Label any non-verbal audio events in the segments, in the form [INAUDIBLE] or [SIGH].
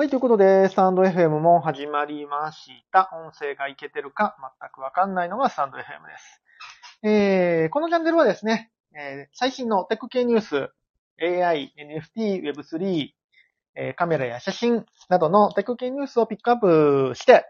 はい、ということで、スタンド FM も始まりました。音声がいけてるか全くわかんないのがスタンド FM です。えー、このチャンネルはですね、えー最新のテック系ニュース、AI、NFT、Web3、えーカメラや写真などのテック系ニュースをピックアップして、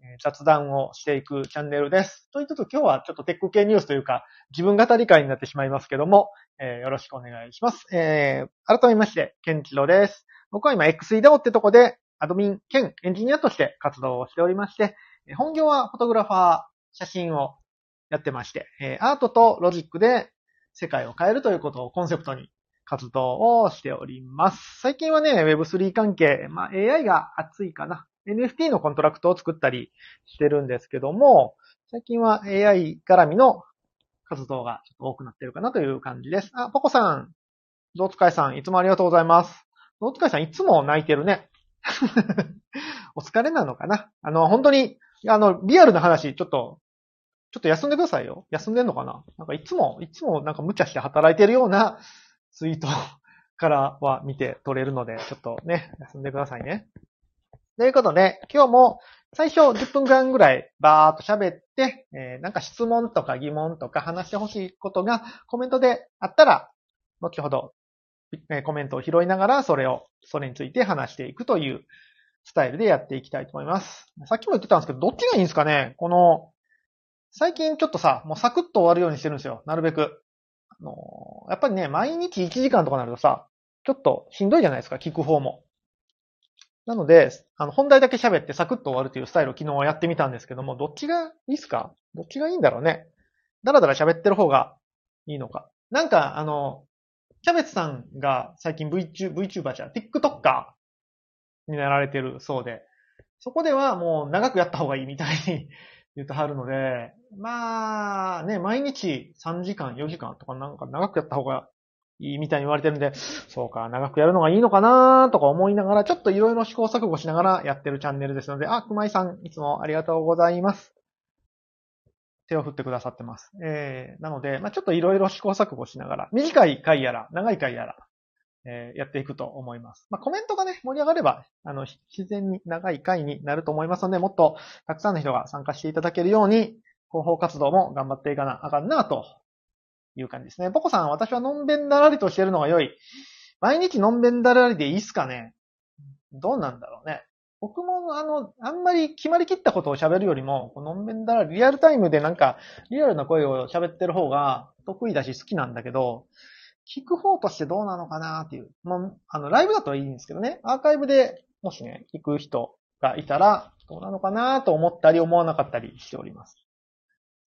えー雑談をしていくチャンネルです。ということで今日はちょっとテック系ニュースというか、自分語り会になってしまいますけども、えーよろしくお願いします。えー改めまして、ケンチロです。僕は今 XEDO ってとこでアドミン兼エンジニアとして活動をしておりまして、本業はフォトグラファー、写真をやってまして、アートとロジックで世界を変えるということをコンセプトに活動をしております。最近はね、Web3 関係、まあ AI が熱いかな。NFT のコントラクトを作ったりしてるんですけども、最近は AI 絡みの活動がちょっと多くなってるかなという感じです。あ、ポコさん、ゾウツカイさん、いつもありがとうございます。ゾウツカイさん、いつも泣いてるね。[LAUGHS] お疲れなのかな？あの、本当に、あの、リアルな話、ちょっと、ちょっと休んでくださいよ。休んでんのかな？なんかいつも、いつもなんか無茶して働いてるようなツイートからは見て取れるので、ちょっとね、休んでくださいね。ということで、今日も最初10分間ぐらいバーっと喋って、えーなんか質問とか疑問とか話してほしいことがコメントであったら、後ほど、コメントを拾いながら、それを、それについて話していくというスタイルでやっていきたいと思います。さっきも言ってたんですけど、どっちがいいんですかね？この、最近ちょっとさ、もうサクッと終わるようにしてるんですよ。なるべく。あのーやっぱりね、毎日1時間とかなるとさ、ちょっとしんどいじゃないですか、聞く方も。なので、あの、本題だけ喋ってサクッと終わるというスタイルを昨日やってみたんですけども、どっちがいいっすか？どっちがいいんだろうね。だらだら喋ってる方がいいのか。なんか、あの、キャベツさんが最近 VTuber、VTuber じゃ、TikToker になられてるそうで、そこではもう長くやった方がいいみたいに [LAUGHS] 言ってはるので、まあ、ね、毎日3時間、4時間とかなんか長くやった方がいいみたいに言われてるんで、そうか、長くやるのがいいのかなとか思いながら、ちょっといろいろ試行錯誤しながらやってるチャンネルですので、あ、熊井さん、いつもありがとうございます。手を振ってくださってます。えー、なので、まあちょっといろいろ試行錯誤しながら、短い回やら、長い回やら、えーやっていくと思います。まあコメントがね、盛り上がれば、あの、自然に長い回になると思いますので、もっとたくさんの人が参加していただけるように、広報活動も頑張っていかなあかんなという感じですね。ポコさん、私はのんべんだらりとしてるのが良い。毎日のんべんだらりでいいっすかね？どうなんだろうね。僕も、あの、あんまり決まりきったことを喋るよりも、このんべんだら、リアルタイムでなんか、リアルな声を喋ってる方が得意だし好きなんだけど、聞く方としてどうなのかなっていう。もう、あの、ライブだといいんですけどね。アーカイブでもしね、聞く人がいたら、どうなのかなと思ったり思わなかったりしております。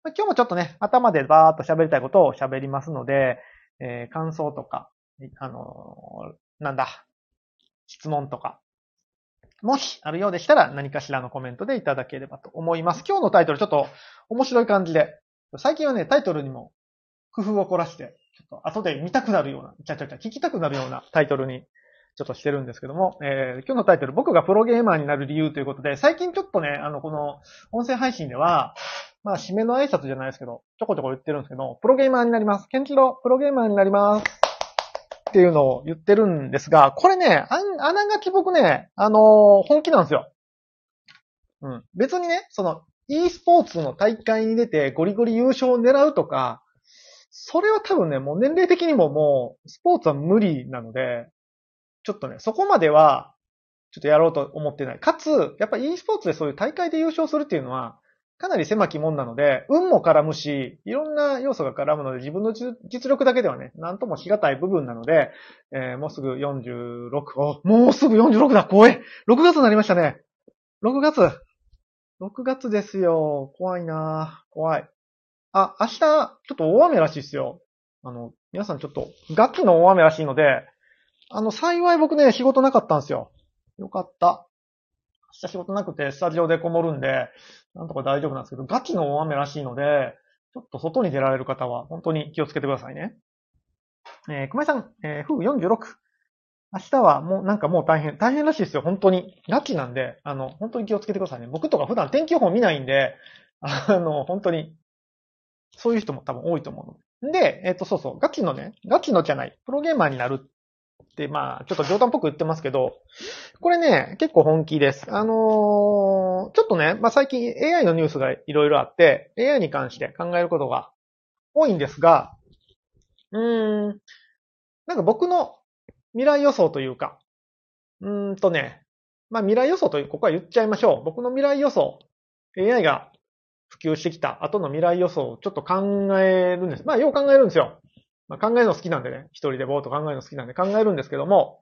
ま今日もちょっとね、頭でバーっと喋りたいことを喋りますので、えー感想とか、あのーなんだ、質問とか、もしあるようでしたら何かしらのコメントでいただければと思います。今日のタイトルちょっと面白い感じで、最近はね、タイトルにも工夫を凝らして、ちょっと後で見たくなるような、ちゃちゃちゃ聞きたくなるようなタイトルにちょっとしてるんですけども、えー今日のタイトル、僕がプロゲーマーになる理由ということで、最近ちょっとね、あの、この音声配信では、まあ、締めの挨拶じゃないですけど、ちょこちょこ言ってるんですけど、プロゲーマーになります。ケンチロ、プロゲーマーになります。っていうのを言ってるんですが、これね、あ、あながち僕ね、あのー本気なんですよ。うん。別にね、その、e スポーツの大会に出てゴリゴリ優勝を狙うとか、それは多分ね、もう年齢的にももう、スポーツは無理なので、ちょっとね、そこまでは、ちょっとやろうと思ってない。かつ、やっぱ e スポーツでそういう大会で優勝するっていうのは、かなり狭きもんなので、運も絡むし、いろんな要素が絡むので、自分の実力だけではね、なんともしがたい部分なので、えーもうすぐ46、お、もうすぐ46だ、怖い !6 月になりましたね。6月。6月ですよ。怖いな怖い。あ、明日、ちょっと大雨らしいですよ。あの、皆さんちょっと、ガチの大雨らしいので、あの、幸い僕ね、仕事なかったんですよ。よかった。明日仕事なくて、スタジオでこもるんで、なんとか大丈夫なんですけど、ガチの大雨らしいので、ちょっと外に出られる方は、本当に気をつけてくださいね。えー、熊井さん、えー、風46。明日はもうなんかもう大変、大変らしいですよ、本当に。ガチなんで、あの、本当に気をつけてくださいね。僕とか普段天気予報見ないんで、あの、本当に、そういう人も多分多いと思うので。で、えっ、と、そうそう、ガチのね、ガチのじゃない、プロゲーマーになるって、まあ、ちょっと冗談っぽく言ってますけど、これね、結構本気です。あのーちょっとね、まあ最近 AI のニュースがいろいろあって、AI に関して考えることが多いんですが、うーん、なんか僕の未来予想というか、うーんとね、まあ未来予想という、ここは言っちゃいましょう。僕の未来予想、AI が普及してきた後の未来予想をちょっと考えるんです。まあよう考えるんですよ。まあ、考えるの好きなんでね、一人でぼーっと考えるの好きなんで考えるんですけども、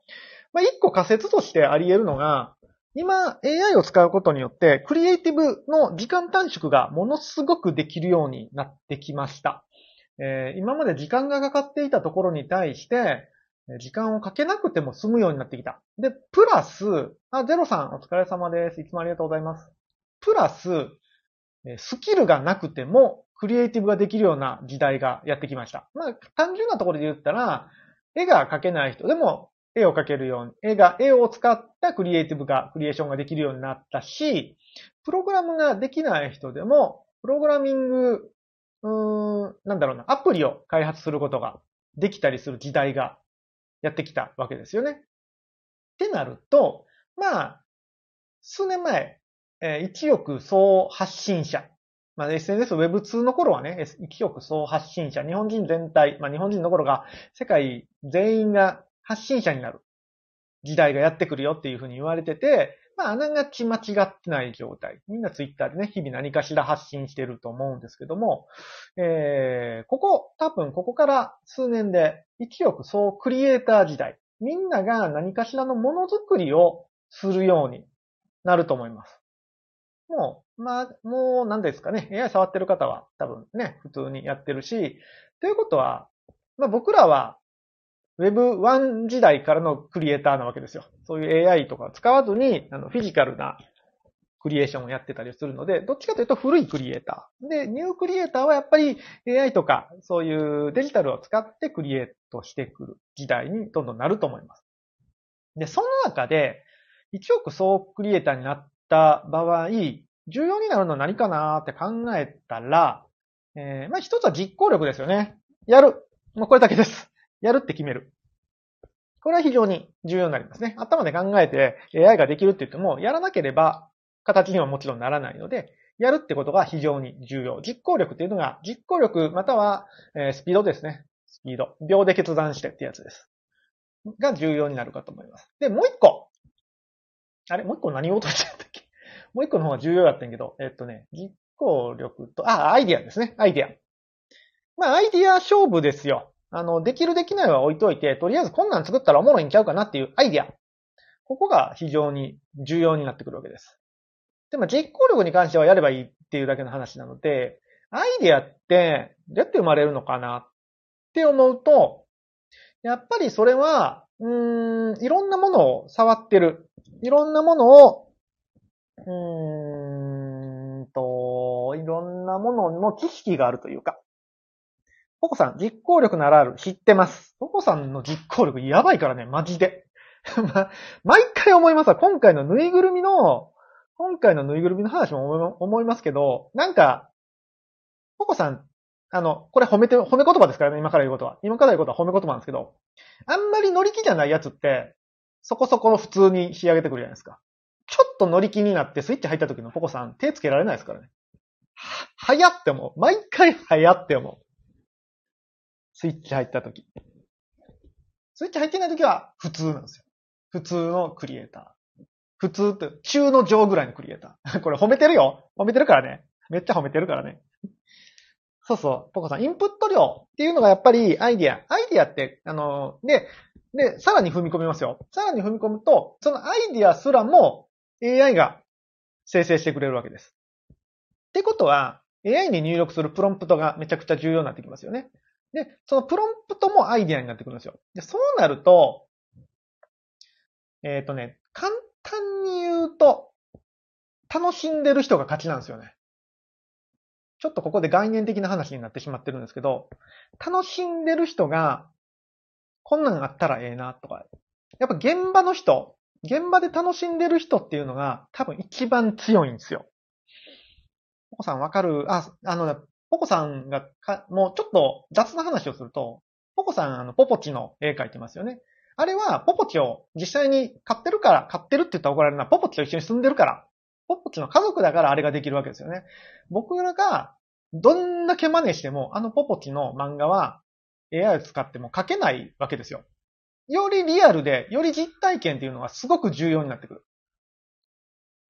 まあ一個仮説としてあり得るのが、今 AI を使うことによって、クリエイティブの時間短縮がものすごくできるようになってきました。えー今まで時間がかかっていたところに対して、時間をかけなくても済むようになってきた。で、プラス、あ、ゼロさんお疲れ様です。いつもありがとうございます。プラス、スキルがなくても、クリエイティブができるような時代がやってきました。まあ、単純なところで言ったら、絵が描けない人でも絵を描けるように、絵が、絵を使ったクリエイティブが、クリエーションができるようになったし、プログラムができない人でも、プログラミング、うーん、なんだろうな、アプリを開発することができたりする時代がやってきたわけですよね。ってなると、まあ、数年前、えー一億総発信者。まあ、SNS Web2 の頃はね、S- 一億総発信者。日本人全体、まあ、日本人の頃が世界全員が発信者になる時代がやってくるよっていうふうに言われてて、まあ、あながち間違ってない状態。みんなツイッターでね、日々何かしら発信してると思うんですけども、えー、ここ、多分ここから数年で一億総クリエイター時代。みんなが何かしらのものづくりをするようになると思います。もう、まあ、もう何ですかね。AI 触ってる方は多分ね、普通にやってるし、ということは、まあ僕らは Web1 時代からのクリエイターなわけですよ。そういう AI とか使わずに、あの、フィジカルなクリエーションをやってたりするので、どっちかというと古いクリエイター。で、ニュークリエイターはやっぱり AI とか、そういうデジタルを使ってクリエイトしてくる時代にどんどんなると思います。で、その中で、1億総クリエイターになった場合、重要になるのは何かなって考えたら、えーまあ一つは実行力ですよね。やる。もうこれだけです。[LAUGHS] やるって決める。これは非常に重要になりますね。頭で考えて AI ができるって言っても、やらなければ形にはもちろんならないので、やるってことが非常に重要。実行力っていうのが、実行力または、えスピードですね。スピード。秒で決断してってやつです。が重要になるかと思います。で、もう一個。あれもう一個何を落としちゃったっけ？[LAUGHS] もう一個の方が重要だったんけど、えっとね、実行力と、あ、アイディアですね。アイディア。まあ、アイディア勝負ですよ。あの、できるできないは置いといて、とりあえずこんなん作ったらおもろいんちゃうかなっていうアイディア。ここが非常に重要になってくるわけです。でも実行力に関してはやればいいっていうだけの話なので、アイディアってどうやって生まれるのかなって思うと、やっぱりそれは、うん、いろんなものを触ってる。いろんなものを、うーんと、いろんなものの知識があるというか。ポコさん、実行力ならある。知ってます。ポコさんの実行力やばいからね、マジで。[LAUGHS] ま毎回思いますわ。今回のぬいぐるみの、今回のぬいぐるみの話も思いますけど、なんか、ポコさん、あの、これ褒めて、褒め言葉ですからね、今から言うことは。今から言うことは褒め言葉なんですけど、あんまり乗り気じゃないやつって、そこそこの普通に仕上げてくるじゃないですか。ちょっと乗り気になってスイッチ入った時のポコさん、手つけられないですからね。は、早って思う。毎回早って思う。スイッチ入った時。スイッチ入ってない時は普通なんですよ。普通のクリエイター。普通って、中の上ぐらいのクリエイター。[LAUGHS] これ褒めてるよ。褒めてるからね。めっちゃ褒めてるからね。そうそう、ポコさん、インプット量っていうのがやっぱりアイディア。アイディアって、あの、で、で、さらに踏み込みますよ。さらに踏み込むと、そのアイディアすらも AI が生成してくれるわけです。ってことは、AI に入力するプロンプトがめちゃくちゃ重要になってきますよね。で、そのプロンプトもアイディアになってくるんですよ。で、そうなると、えっ、とね、簡単に言うと、楽しんでる人が勝ちなんですよね。ちょっとここで概念的な話になってしまってるんですけど、楽しんでる人が、こんなんあったらええなとか、やっぱ現場の人、現場で楽しんでる人っていうのが多分一番強いんですよ。ポコさんわかる？あ、あの、ポコさんがか、もうちょっと雑な話をすると、ポコさんあの、ポポチの絵描いてますよね。あれは、ポポチを実際に飼ってるから、飼ってるって言ったら怒られるな。ポポチと一緒に住んでるから。ポポチの家族だからあれができるわけですよね。僕らが、どんだけ真似しても、あのポポチの漫画は AI を使っても描けないわけですよ。よりリアルで、より実体験っていうのがすごく重要になってくる。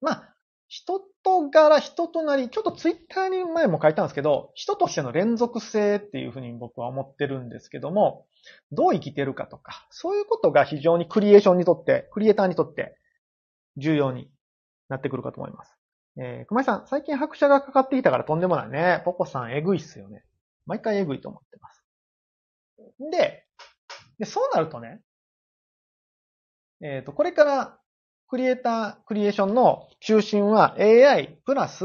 まあ、人と柄、人となり、ちょっとツイッターに前も書いたんですけど、人としての連続性っていうふうに僕は思ってるんですけども、どう生きてるかとか、そういうことが非常にクリエーションにとって、クリエイターにとって重要になってくるかと思います。えー、熊井さん、最近拍車がかかってきたからとんでもないね。ポコさん、えぐいっすよね。毎回えぐいと思ってます。で、でそうなるとね、えっ、ー、と、これからクリエイター、クリエーションの中心は AI プラス、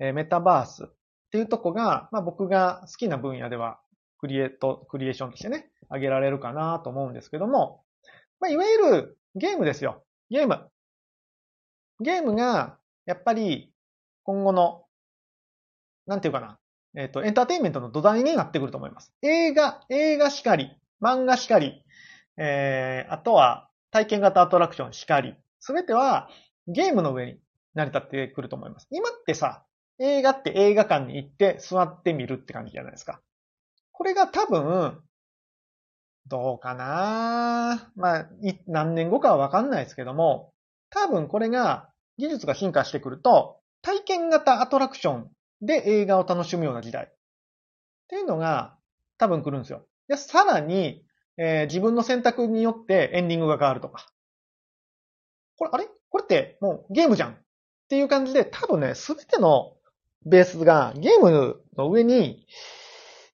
えメタバースっていうとこが、まあ僕が好きな分野ではクリエイト、クリエーションとしてね、挙げられるかなと思うんですけども、まあいわゆるゲームですよ。ゲーム。ゲームが、やっぱり今後の、なんていうかな、えっ、ー、と、エンターテインメントの土台になってくると思います。映画、映画しかり、漫画しかり、えー、あとは体験型アトラクションしかり、すべてはゲームの上に成り立ってくると思います。今ってさ、映画って映画館に行って座ってみるって感じじゃないですか。これが多分、どうかな？まあ、何年後かはわかんないですけども、多分これが技術が進化してくると、体験型アトラクションで映画を楽しむような時代っていうのが多分来るんですよ。で、さらに、えー、自分の選択によってエンディングが変わるとか。これ、あれ？これってもうゲームじゃんっていう感じで、多分ね、すべてのベースがゲームの上に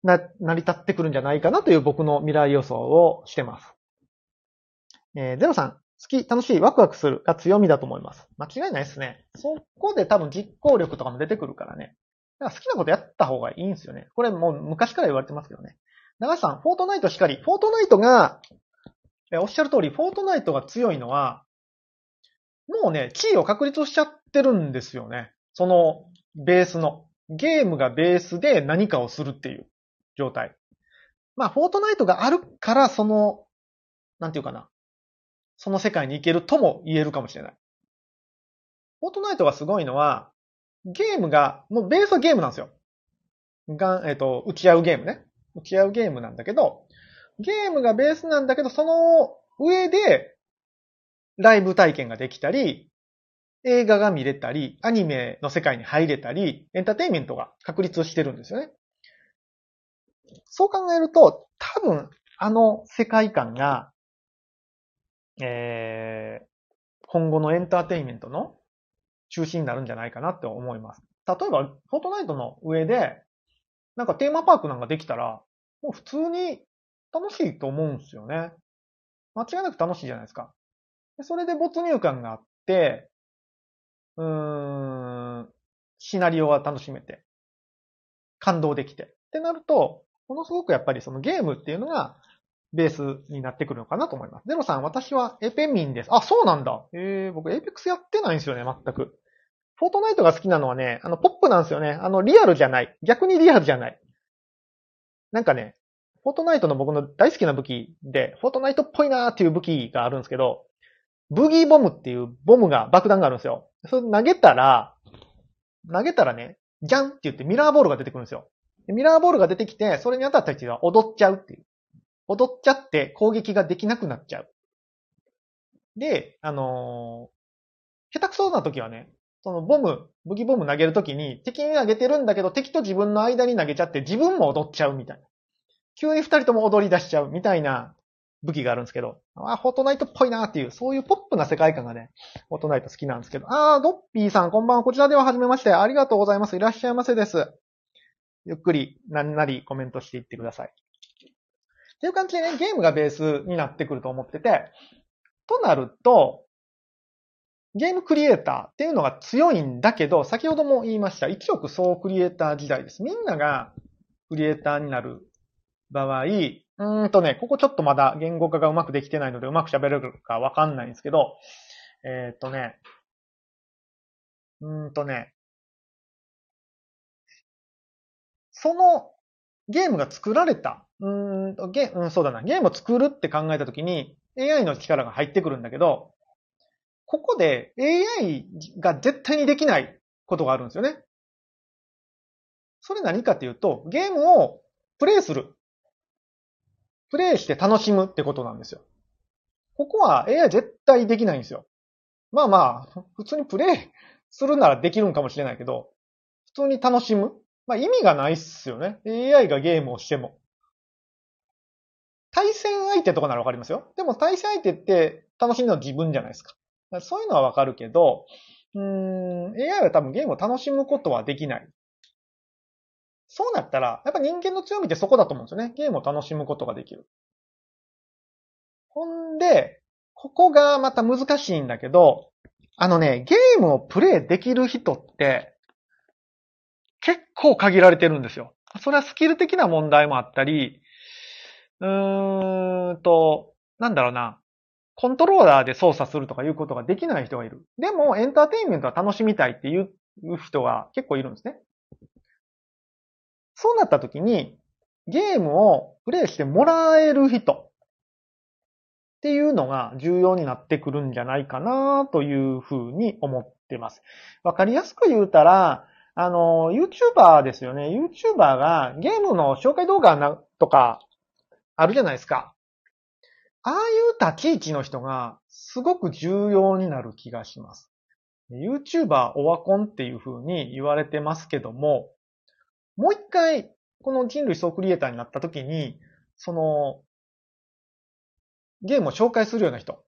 な、成り立ってくるんじゃないかなという僕の未来予想をしてます。えー、ゼロさん、好き、楽しい、ワクワクするが強みだと思います。間違いないですね。そこで多分実行力とかも出てくるからね。だから好きなことやった方がいいんですよね。これもう昔から言われてますけどね。長橋さん、フォートナイトしかり。フォートナイトが、えおっしゃる通り、フォートナイトが強いのは、もうね、地位を確立しちゃってるんですよね。そのベースの。ゲームがベースで何かをするっていう状態。まあ、フォートナイトがあるから、その、なんていうかな。その世界に行けるとも言えるかもしれない。フォートナイトがすごいのは、ゲームが、もうベースはゲームなんですよ。が、えっ、ー、と、打ち合うゲームね。打ち合うゲームなんだけど、ゲームがベースなんだけど、その上でライブ体験ができたり、映画が見れたり、アニメの世界に入れたり、エンターテインメントが確立してるんですよね。そう考えると、多分、あの世界観が、えー、今後のエンターテインメントの中心になるんじゃないかなって思います。例えば、フォートナイトの上で、なんかテーマパークなんかできたら、もう普通に楽しいと思うんですよね。間違いなく楽しいじゃないですか。それで没入感があって、うーん、シナリオは楽しめて、感動できて。ってなると、ものすごくやっぱりそのゲームっていうのがベースになってくるのかなと思います。ゼロさん、私はエペ民です。あ、そうなんだ。えー、僕エイペックスやってないんですよね、全く。フォートナイトが好きなのはね、あの、ポップなんですよね。あの、リアルじゃない。逆にリアルじゃない。なんかね、フォートナイトの僕の大好きな武器で、フォートナイトっぽいなーっていう武器があるんですけど、ブギーボムっていうボムが、爆弾があるんですよ。それ投げたら、投げたらね、ジャンって言ってミラーボールが出てくるんですよ。ミラーボールが出てきて、それに当たった人は踊っちゃうっていう。踊っちゃって攻撃ができなくなっちゃう。で、あのー、下手くそな時はね、そのボム、武器ボム投げるときに敵に投げてるんだけど敵と自分の間に投げちゃって自分も踊っちゃうみたいな。急に二人とも踊り出しちゃうみたいな武器があるんですけど、あ、フォートナイトっぽいなっていう、そういうポップな世界観がね、フォートナイト好きなんですけど、あー、ドッピーさんこんばんは。こちらでは初めまして。ありがとうございます。いらっしゃいませです。ゆっくり、なんなりコメントしていってください。っていう感じでね、ゲームがベースになってくると思ってて、となると、ゲームクリエイターっていうのが強いんだけど、先ほども言いました、一億総クリエイター時代です。みんながクリエイターになる場合、うんとね、ここちょっとまだ言語化がうまくできてないのでうまく喋れるかわかんないんですけど、えー、っとね、うんとね、そのゲームが作られた、うんとゲ、うん、そうだな、ゲームを作るって考えたときに、AI の力が入ってくるんだけど、ここで AI が絶対にできないことがあるんですよね。それ何かっていうと、ゲームをプレイする。プレイして楽しむってことなんですよ。ここは AI 絶対できないんですよ。まあまあ、普通にプレイするならできるんかもしれないけど、普通に楽しむまあ意味がないっすよね。AI がゲームをしても。対戦相手とかならわかりますよ。でも対戦相手って楽しんだの自分じゃないですか。そういうのはわかるけど、うーん、AI は多分ゲームを楽しむことはできない。そうなったら、やっぱ人間の強みってそこだと思うんですよね。ゲームを楽しむことができる。ほんで、ここがまた難しいんだけど、あのね、ゲームをプレイできる人って、結構限られてるんですよ。それはスキル的な問題もあったり、うーんと、なんだろうな。コントローラーで操作するとかいうことができない人がいる。でも、エンターテインメントは楽しみたいっていう人が結構いるんですね。そうなった時に、ゲームをプレイしてもらえる人っていうのが重要になってくるんじゃないかなというふうに思ってます。わかりやすく言うたら、あの、YouTuber ですよね。YouTuber がゲームの紹介動画とかあるじゃないですか。ああいう立ち位置の人がすごく重要になる気がします。YouTuber オワコンっていう風に言われてますけども、もう一回この人類総クリエイターになった時に、その、ゲームを紹介するような人。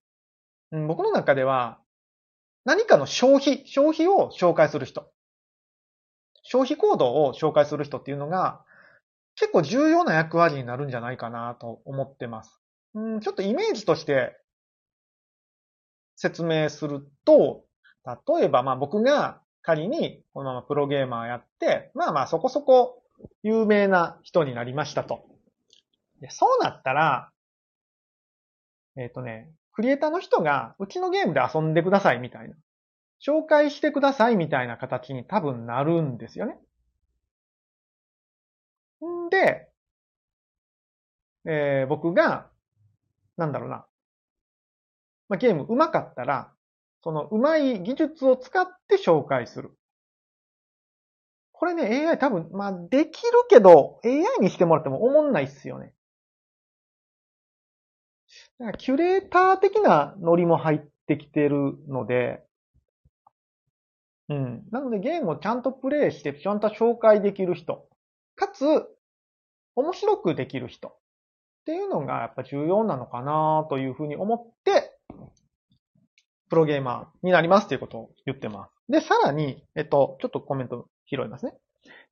僕の中では、何かの消費、消費を紹介する人。消費行動を紹介する人っていうのが、結構重要な役割になるんじゃないかなと思ってます。うん、ちょっとイメージとして説明すると、例えばまあ僕が仮にこのままプロゲーマーやって、まあまあそこそこ有名な人になりましたと。でそうなったら、えっ、ー、とね、クリエイターの人がうちのゲームで遊んでくださいみたいな。紹介してくださいみたいな形に多分なるんですよね。んで、えー、僕が、なんだろうな。まあ、ゲーム上手かったら、その上手い技術を使って紹介する。これね、AI 多分、まあ、できるけど、AI にしてもらっても思んないっすよね。だからキュレーター的なノリも入ってきてるので、うん。なのでゲームをちゃんとプレイして、ちゃんと紹介できる人。かつ、面白くできる人。っていうのがやっぱ重要なのかなというふうに思って、プロゲーマーになりますっていうことを言ってます。で、さらに、えっと、ちょっとコメント拾いますね。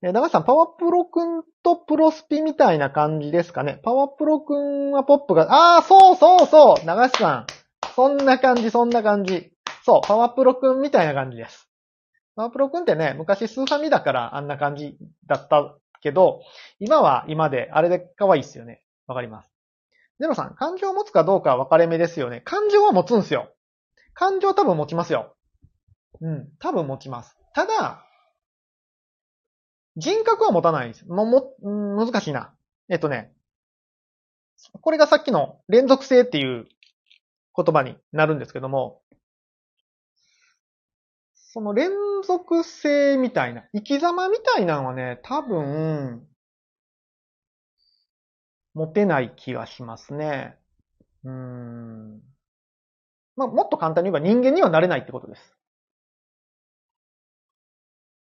え、長橋さん、パワプロくんとプロスピみたいな感じですかね。パワプロくんはポップが、ああ、そうそうそう長橋さん。そんな感じ、そんな感じ。そう、パワプロくんみたいな感じです。パワプロくんってね、昔スーファミだからあんな感じだったけど、今は今で、あれで可愛いっすよね。わかります。ゼロさん、感情を持つかどうかは分かれ目ですよね。感情は持つんですよ。感情多分持ちますよ。うん、多分持ちます。ただ、人格は持たないんです。も、も、難しいな。えっとね、これがさっきの連続性っていう言葉になるんですけども、その連続性みたいな、生き様みたいなのはね、多分、持てない気がしますね。うん。まあ、もっと簡単に言えば人間にはなれないってことです。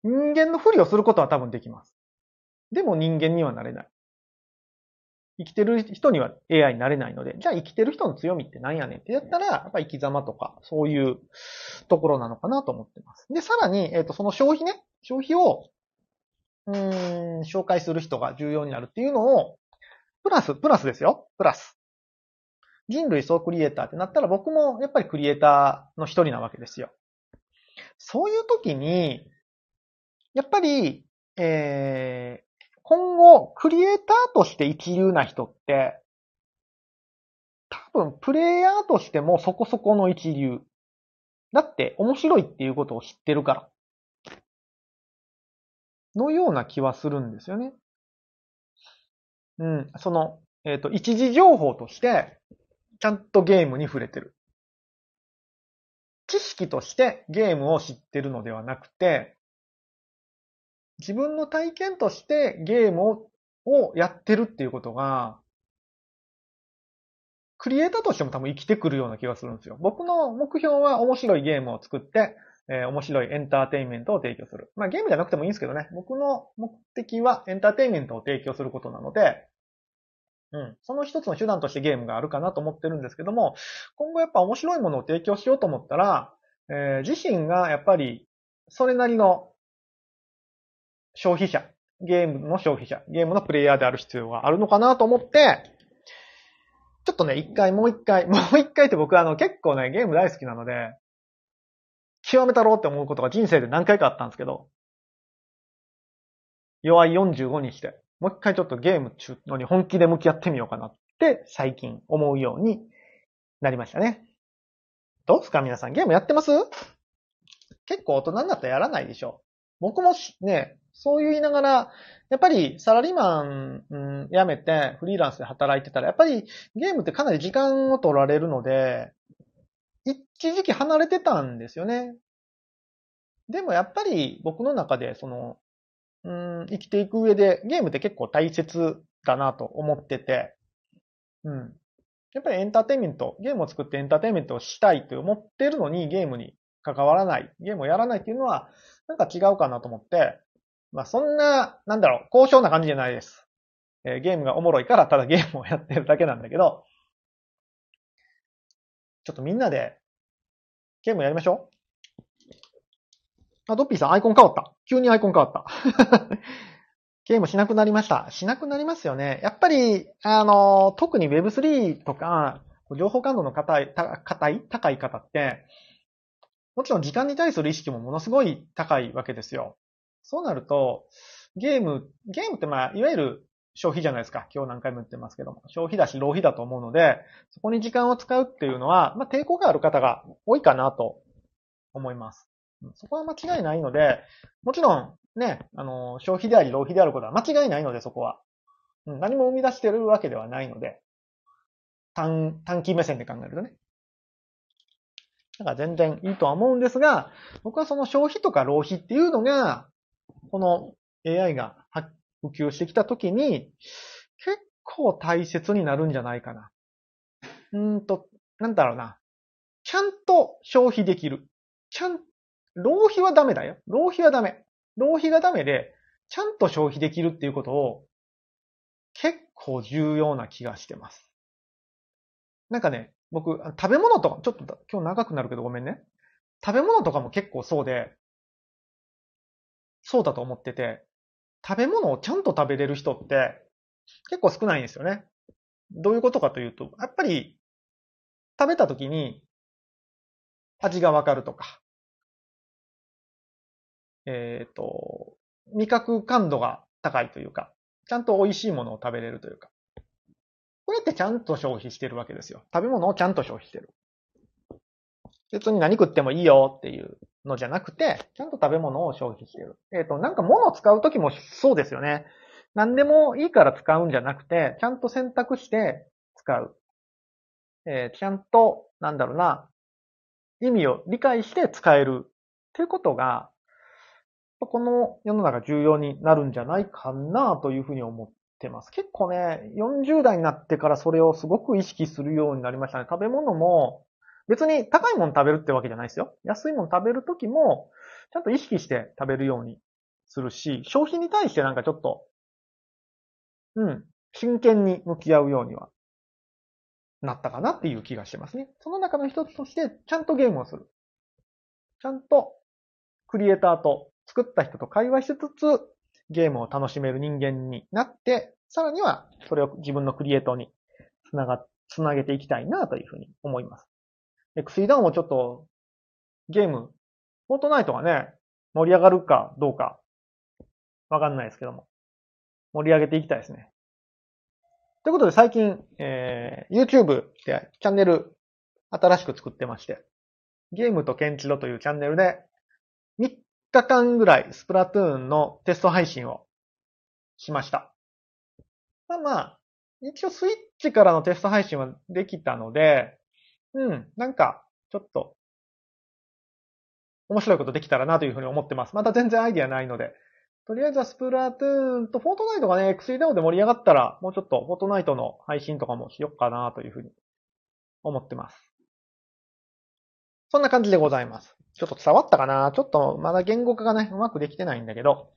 人間のふりをすることは多分できます。でも人間にはなれない。生きてる人には AI になれないので、じゃあ生きてる人の強みって何やねんってやったら、やっぱ生き様とか、そういうところなのかなと思ってます。で、さらに、えっ、ー、と、その消費ね、消費を、うーん、紹介する人が重要になるっていうのを、プラス、プラスですよ。プラス。人類総クリエイターってなったら僕もやっぱりクリエイターの一人なわけですよ。そういう時に、やっぱり、えー今後、クリエイターとして一流な人って、多分、プレイヤーとしてもそこそこの一流。だって、面白いっていうことを知ってるから。のような気はするんですよね。うん、その、えっ、ー、と、一時情報として、ちゃんとゲームに触れてる。知識としてゲームを知ってるのではなくて、自分の体験としてゲームををやってるっていうことが、クリエイターとしても多分生きてくるような気がするんですよ。僕の目標は面白いゲームを作って、えー、面白いエンターテインメントを提供する。まあゲームじゃなくてもいいんですけどね。僕の目的はエンターテインメントを提供することなので、うん。その一つの手段としてゲームがあるかなと思ってるんですけども、今後やっぱ面白いものを提供しようと思ったら、えー、自身がやっぱりそれなりの消費者、ゲームの消費者、ゲームのプレイヤーである必要があるのかなと思って、ちょっとね、一回、もう一回、もう一回って僕はあの結構ね、ゲーム大好きなので、極めたろうって思うことが人生で何回かあったんですけど、弱い45にして、もう一回ちょっとゲーム中のに本気で向き合ってみようかなって最近思うようになりましたね。どうですか？皆さんゲームやってます？結構大人になったらやらないでしょ。僕もね、そう言いながら、やっぱりサラリーマン、うん、辞めてフリーランスで働いてたら、やっぱりゲームってかなり時間を取られるので、一時期離れてたんですよね。でもやっぱり僕の中で、その、うん、生きていく上でゲームって結構大切だなと思ってて、うん。やっぱりエンターテインメント、ゲームを作ってエンターテインメントをしたいと思ってるのにゲームに関わらない、ゲームをやらないっていうのは、なんか違うかなと思って、まあそんな、なんだろう、高尚な感じじゃないです。えー、ゲームがおもろいからただゲームをやってるだけなんだけど、ちょっとみんなでゲームやりましょう。あ、ドッピーさんアイコン変わった。急にアイコン変わった。[LAUGHS] ゲームしなくなりました。しなくなりますよね。やっぱり、あの、特に Web3 とか、情報感度の高い、高い、高い方って、もちろん時間に対する意識もものすごい高いわけですよ。そうなると、ゲーム、ゲームってまあ、いわゆる消費じゃないですか。今日何回も言ってますけども。消費だし浪費だと思うので、そこに時間を使うっていうのは、まあ、抵抗がある方が多いかなと思います。そこは間違いないので、もちろん、ね、あの、消費であり浪費であることは間違いないので、そこは。何も生み出してるわけではないので、短、短期目線で考えるとね。だから全然いいとは思うんですが、僕はその消費とか浪費っていうのが、この AI が発普及してきたときに、結構大切になるんじゃないかな。うんと、なんだろうな。ちゃんと消費できる。ちゃん、浪費はダメだよ。浪費はダメ。浪費がダメで、ちゃんと消費できるっていうことを、結構重要な気がしてます。なんかね、僕、食べ物とか、ちょっと今日長くなるけどごめんね。食べ物とかも結構そうで、そうだと思ってて、食べ物をちゃんと食べれる人って結構少ないんですよね。どういうことかというと、やっぱり食べた時に味がわかるとか、えっ、ー、と、味覚感度が高いというか、ちゃんと美味しいものを食べれるというか、これってちゃんと消費してるわけですよ。食べ物をちゃんと消費してる。別に何食ってもいいよっていうのじゃなくて、ちゃんと食べ物を消費している。えっ、ー、と、なんか物を使うときもそうですよね。何でもいいから使うんじゃなくて、ちゃんと選択して使う。えー、ちゃんと、なんだろうな、意味を理解して使えるっていうことが、この世の中重要になるんじゃないかなというふうに思ってます。結構ね、40代になってからそれをすごく意識するようになりましたね。食べ物も、別に高いもの食べるってわけじゃないですよ。安いもの食べるときも、ちゃんと意識して食べるようにするし、消費に対してなんかちょっと、うん、真剣に向き合うようにはなったかなっていう気がしてますね。その中の一つとして、ちゃんとゲームをする。ちゃんと、クリエイターと作った人と会話しつつ、ゲームを楽しめる人間になって、さらには、それを自分のクリエイトにつなが、つなげていきたいなというふうに思います。XE ダウンもちょっと、ゲーム、フォートナイトがね、盛り上がるかどうか、わかんないですけども、盛り上げていきたいですね。ということで最近、えー、YouTube でチャンネル新しく作ってまして、ゲームとケンチロというチャンネルで、3日間ぐらいスプラトゥーンのテスト配信をしました。まあまあ、一応スイッチからのテスト配信はできたので、うん、なんか、ちょっと、面白いことできたらなというふうに思ってます。まだ全然アイディアないので。とりあえずはスプラトゥーンとフォートナイトがね、X3 デモで盛り上がったら、もうちょっとフォートナイトの配信とかもしよっかなというふうに思ってます。そんな感じでございます。ちょっと伝わったかなちょっとまだ言語化がね、うまくできてないんだけど、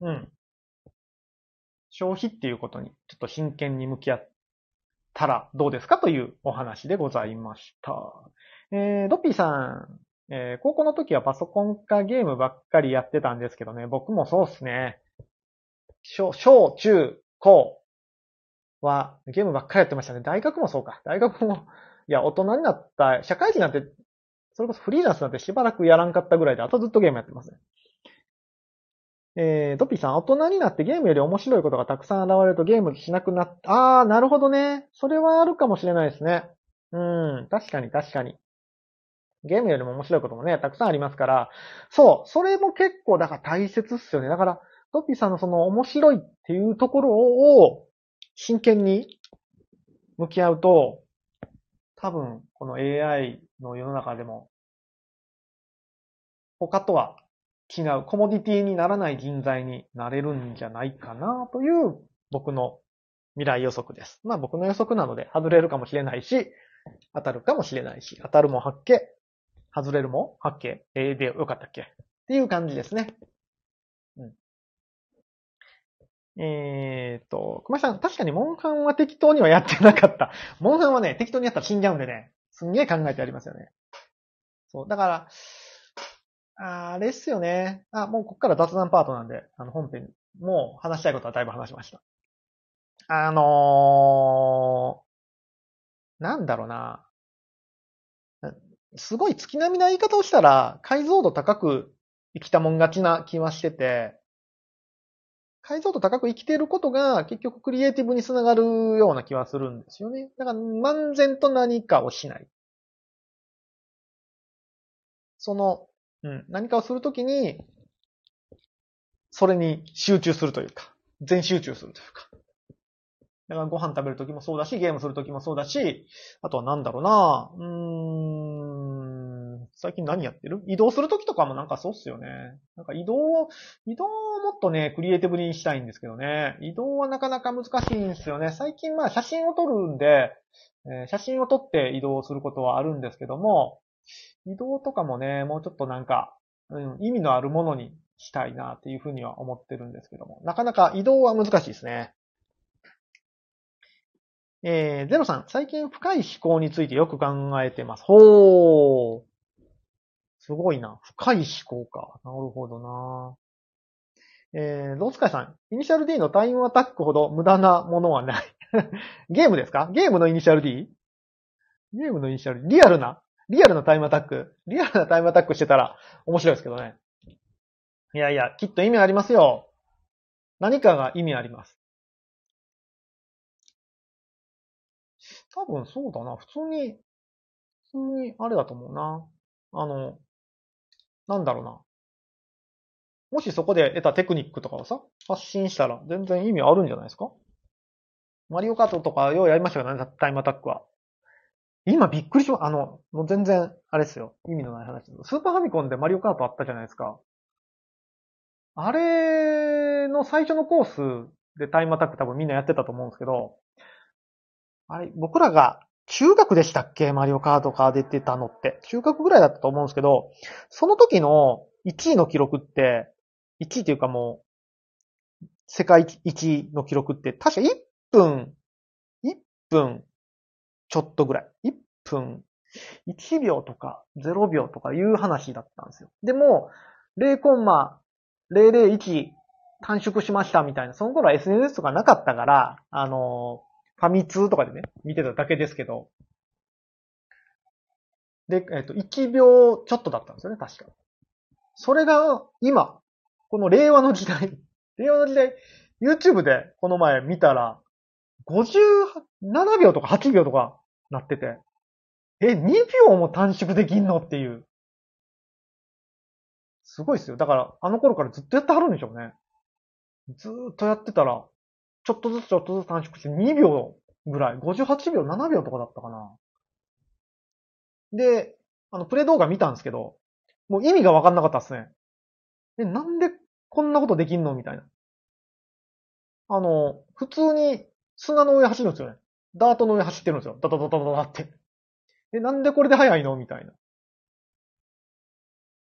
うん。消費っていうことにちょっと真剣に向き合ってたらどうですかというお話でございました。えー、ドッピーさん、えー、高校の時はパソコンかゲームばっかりやってたんですけどね、僕もそうっすね。小、小、中、高はゲームばっかりやってましたね。大学もそうか。大学も、いや、大人になった、社会人なんて、それこそフリーランスなんてしばらくやらんかったぐらいで、あとずっとゲームやってますね。えー、ドピーさん、大人になってゲームより面白いことがたくさん現れるとゲームしなくなった。あー、なるほどね。それはあるかもしれないですね。うん、確かに確かに。ゲームよりも面白いこともね、たくさんありますから、そう、それも結構、だから大切っすよね。だから、トピーさんのその面白いっていうところを真剣に向き合うと、多分、この AI の世の中でも、他とは違う、コモディティにならない人材になれるんじゃないかなという僕の未来予測です。まあ僕の予測なので外れるかもしれないし、当たるかもしれないし、当たるも発見、外れるも発見、えー、でよかったっけ？っていう感じですね。うん。えー、っと、熊井さん、確かにモンハンは適当にはやってなかった。モンハンはね、適当にやったら死んじゃうんでね、すんげえ考えてありますよね。そう、だから、ああれっすよね。あ、もうこっから雑談パートなんで、あの本編、もう話したいことはだいぶ話しました。あのー、なんだろうな。すごい月並みな言い方をしたら、解像度高く生きたもん勝ちな気はしてて、解像度高く生きていることが結局クリエイティブにつながるような気はするんですよね。だから、漫然と何かをしない。その、うん、何かをするときに、それに集中するというか、全集中するというか。だからご飯食べるときもそうだし、ゲームするときもそうだし、あとはなんだろうなうーん、最近何やってる？移動するときとかもなんかそうっすよね。なんか移動を、移動をもっとね、クリエイティブにしたいんですけどね。移動はなかなか難しいんですよね。最近まあ写真を撮るんで、えー、写真を撮って移動することはあるんですけども、移動とかもね、もうちょっとなんか、うん、意味のあるものにしたいなっていうふうには思ってるんですけども、なかなか移動は難しいですね。えー、ゼロさん、最近深い思考についてよく考えてます。ほー。すごいな。深い思考か。なるほどな。えー、ロースカイさん、イニシャル D のタイムアタックほど無駄なものはない。[LAUGHS] ゲームですか？ゲームのイニシャル D? ゲームのイニシャル D? リアルな？リアルなタイムアタックリアルなタイムアタックしてたら面白いですけどね。いやいや、きっと意味ありますよ。何かが意味あります。多分そうだな。普通に、普通にあれだと思うな。あの、なんだろうな。もしそこで得たテクニックとかをさ、発信したら全然意味あるんじゃないですか？マリオカートとかようやりましたよね、タイムアタックは。今びっくりしま、あの、もう全然、あれですよ。意味のない話スーパーファミコンでマリオカートあったじゃないですか。あれの最初のコースでタイムアタック多分みんなやってたと思うんですけど、あれ、僕らが中学でしたっけ？マリオカートか出てたのって。中学ぐらいだったと思うんですけど、その時の1位の記録って、1位っていうかもう、世界一の記録って、確か1分、1分ちょっとぐらい。1分、1秒とか0秒とかいう話だったんですよ。でも、0コンマ001短縮しましたみたいな、その頃は SNS とかなかったから、あの、ファミ通とかでね、見てただけですけど、で、えっ、と、1秒ちょっとだったんですよね、確か。それが、今、この令和の時代、[LAUGHS] 令和の時代、YouTube でこの前見たら、57秒とか8秒とかなってて、え、2秒も短縮できんの？っていう。すごいっすよ。だから、あの頃からずっとやってはるんでしょうね。ずーっとやってたら、ちょっとずつちょっとずつ短縮して2秒ぐらい、58秒、7秒とかだったかな。で、あの、プレイ動画見たんですけど、もう意味がわかんなかったっすね。え、なんでこんなことできんの？みたいな。あの、普通に砂の上走るんですよね。ダートの上走ってるんですよ。ダダダダダダって。え、なんでこれで速いの？みたいな。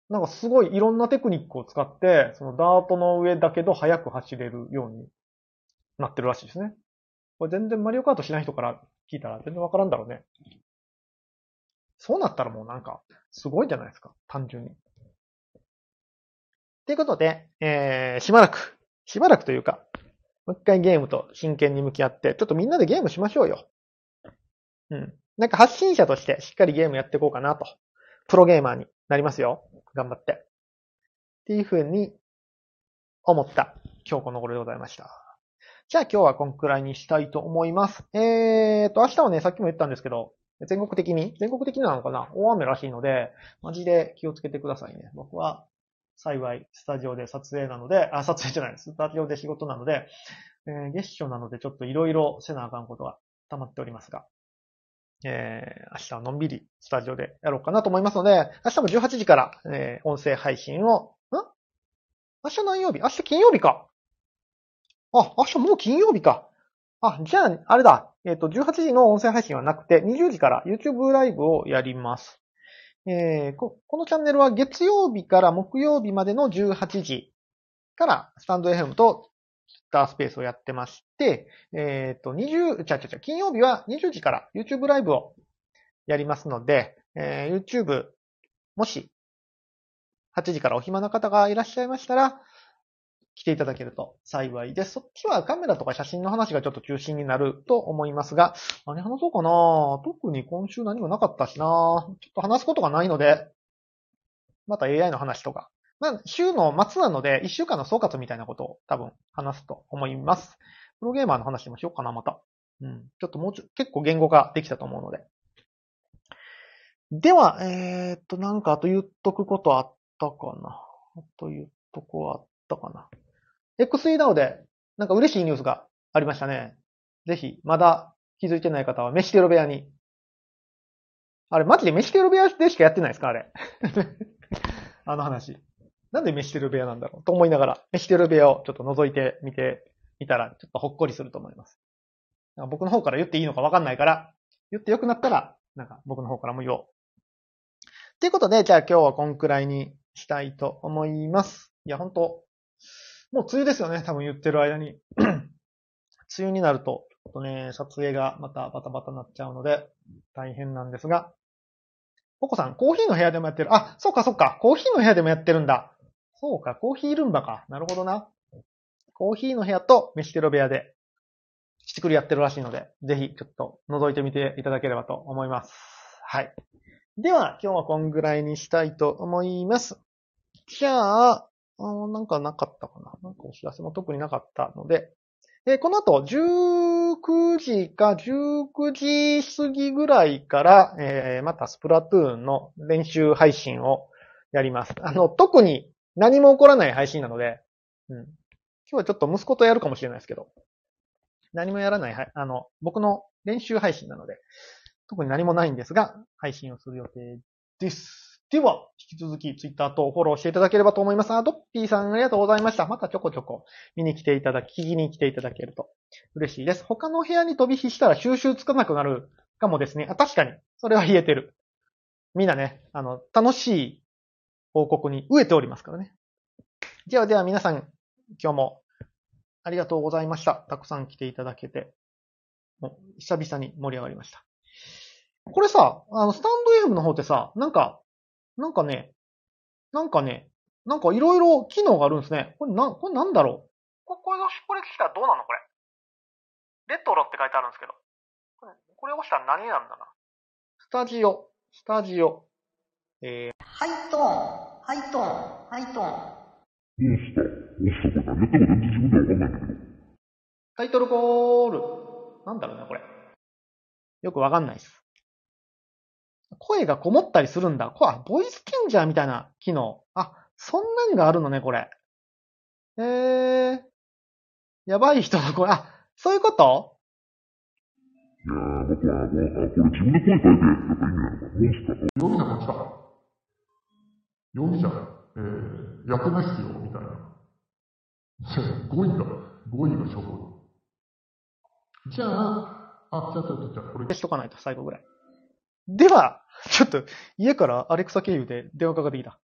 なんかすごいいろんなテクニックを使って、そのダートの上だけど速く走れるようになってるらしいですね。これ全然マリオカートしない人から聞いたら全然わからんだろうね。そうなったらもうなんか、すごいじゃないですか。単純に。ということで、えー、しばらく、しばらくというか、もう一回ゲームと真剣に向き合って、ちょっとみんなでゲームしましょうよ。うん。なんか発信者としてしっかりゲームやっていこうかなと。プロゲーマーになりますよ。頑張って。っていうふうに思った今日この頃でございました。じゃあ今日はこんくらいにしたいと思います。えーと、明日はね、さっきも言ったんですけど、全国的に、全国的なのかな？大雨らしいので、マジで気をつけてくださいね。僕は幸いスタジオで撮影なので、あ、撮影じゃないです。スタジオで仕事なので、えー、月初なのでちょっといろいろせなあかんことが溜まっておりますが、えー、明日はのんびりスタジオでやろうかなと思いますので、明日も18時から、えー、音声配信を、ん？明日何曜日？明日金曜日か。あ、明日もう金曜日か。あ、じゃあ、あれだ。えっ、ー、と、18時の音声配信はなくて、20時から YouTube ライブをやります。えー、ここのチャンネルは月曜日から木曜日までの18時からスタンド FM とスタースペースをやってまして、えっ、ー、と、20、ちゃちゃちゃ、金曜日は20時から YouTube ライブをやりますので、えー、YouTube、もし、8時からお暇な方がいらっしゃいましたら、来ていただけると幸いです。そっちはカメラとか写真の話がちょっと中心になると思いますが、何話そうかな特に今週何もなかったしなちょっと話すことがないので、また AI の話とか。まあ、週の末なので、1週間の総括みたいなことを多分話すと思います。プロゲーマーの話もしようかな、また。うん。ちょっともうちょ、結構言語化できたと思うので。では、えー、っと、なんかあと言っとくことあったかな。あと言っとこあったかな。XE ダウで、なんか嬉しいニュースがありましたね。ぜひ、まだ気づいてない方は、飯テロ部屋に。あれ、マジで飯テロ部屋でしかやってないですか？あれ。[LAUGHS] あの話。なんで飯テロ部屋なんだろう？と思いながら、飯テロ部屋をちょっと覗いてみてみたら、ちょっとほっこりすると思います。僕の方から言っていいのかわかんないから、言ってよくなったら、なんか僕の方からも言おう。ということで、じゃあ今日はこんくらいにしたいと思います。いや、ほんと、もう梅雨ですよね、多分言ってる間に。[CLEARS THROAT] 梅雨になると、ちょっとね、撮影がまたバタバタになっちゃうので、大変なんですが、ポコさん、コーヒーの部屋でもやってる。あ、そうかそうか、コーヒーの部屋でもやってるんだ。そうか、コーヒールンバか。なるほどな。コーヒーの部屋と飯テロ部屋で、チクリやってるらしいので、ぜひちょっと覗いてみていただければと思います。はい。では、今日はこんぐらいにしたいと思います。じゃあ、あなんかなかったかな。なんかお知らせも特になかったので、えー、この後、19時か19時過ぎぐらいから、えー、またスプラトゥーンの練習配信をやります。あの、特に何も起こらない配信なので、うん。今日はちょっと息子とやるかもしれないですけど、何もやらない、あの、僕の練習配信なので、特に何もないんですが、配信をする予定です。では、引き続きツイッターとフォローしていただければと思います。あ、ドッピーさんありがとうございました。またちょこちょこ見に来ていただき、聞きに来ていただけると嬉しいです。他の部屋に飛び火したら収集つかなくなるかもですね。あ、確かに。それは言えてる。みんなね、あの、楽しい報告に飢えておりますからね。ではでは皆さん、今日もありがとうございました。たくさん来ていただけて、もう久々に盛り上がりました。これさ、あの、スタンド FM の方ってさ、なんか、なんかね、なんかね、なんかいろいろ機能があるんですね。これな、これなんだろう？ここれ、これ来たらどうなの？これ。レトロって書いてあるんですけど。これ、これ押したら何なんだな？スタジオ、スタジオ。えー、ハイトーン、ハイトーン、ハイトーン。どうした全然自分でわかんないんだけど。タイトルコール。なんだろうね、これ。よくわかんないです。声がこもったりするんだ。これ、ボイスチェンジャーみたいな機能。あ、そんなんがあるのね、これ。えー。やばい人の声、あ、そういうこと？いやー、僕は、もう、あ、これ自分で声変えて、やっぱ意味なのか。モンスター。容疑者こっちだ。容疑者、えー、役目必要みたいな。5位だ。5位が処方。じゃあ、あ、じゃあ、じゃあ、じゃあ、これ消しとかないと、最後ぐらい。では、ちょっと、家からアレクサ経由で電話かかってきた。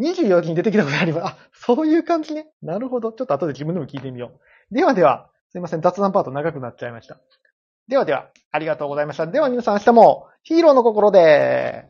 24時に出てきたことあります。あ、そういう感じね。なるほど。ちょっと後で自分でも聞いてみよう。ではでは、すいません。雑談パート長くなっちゃいました。ではでは、ありがとうございました。では皆さん明日もヒーローの心で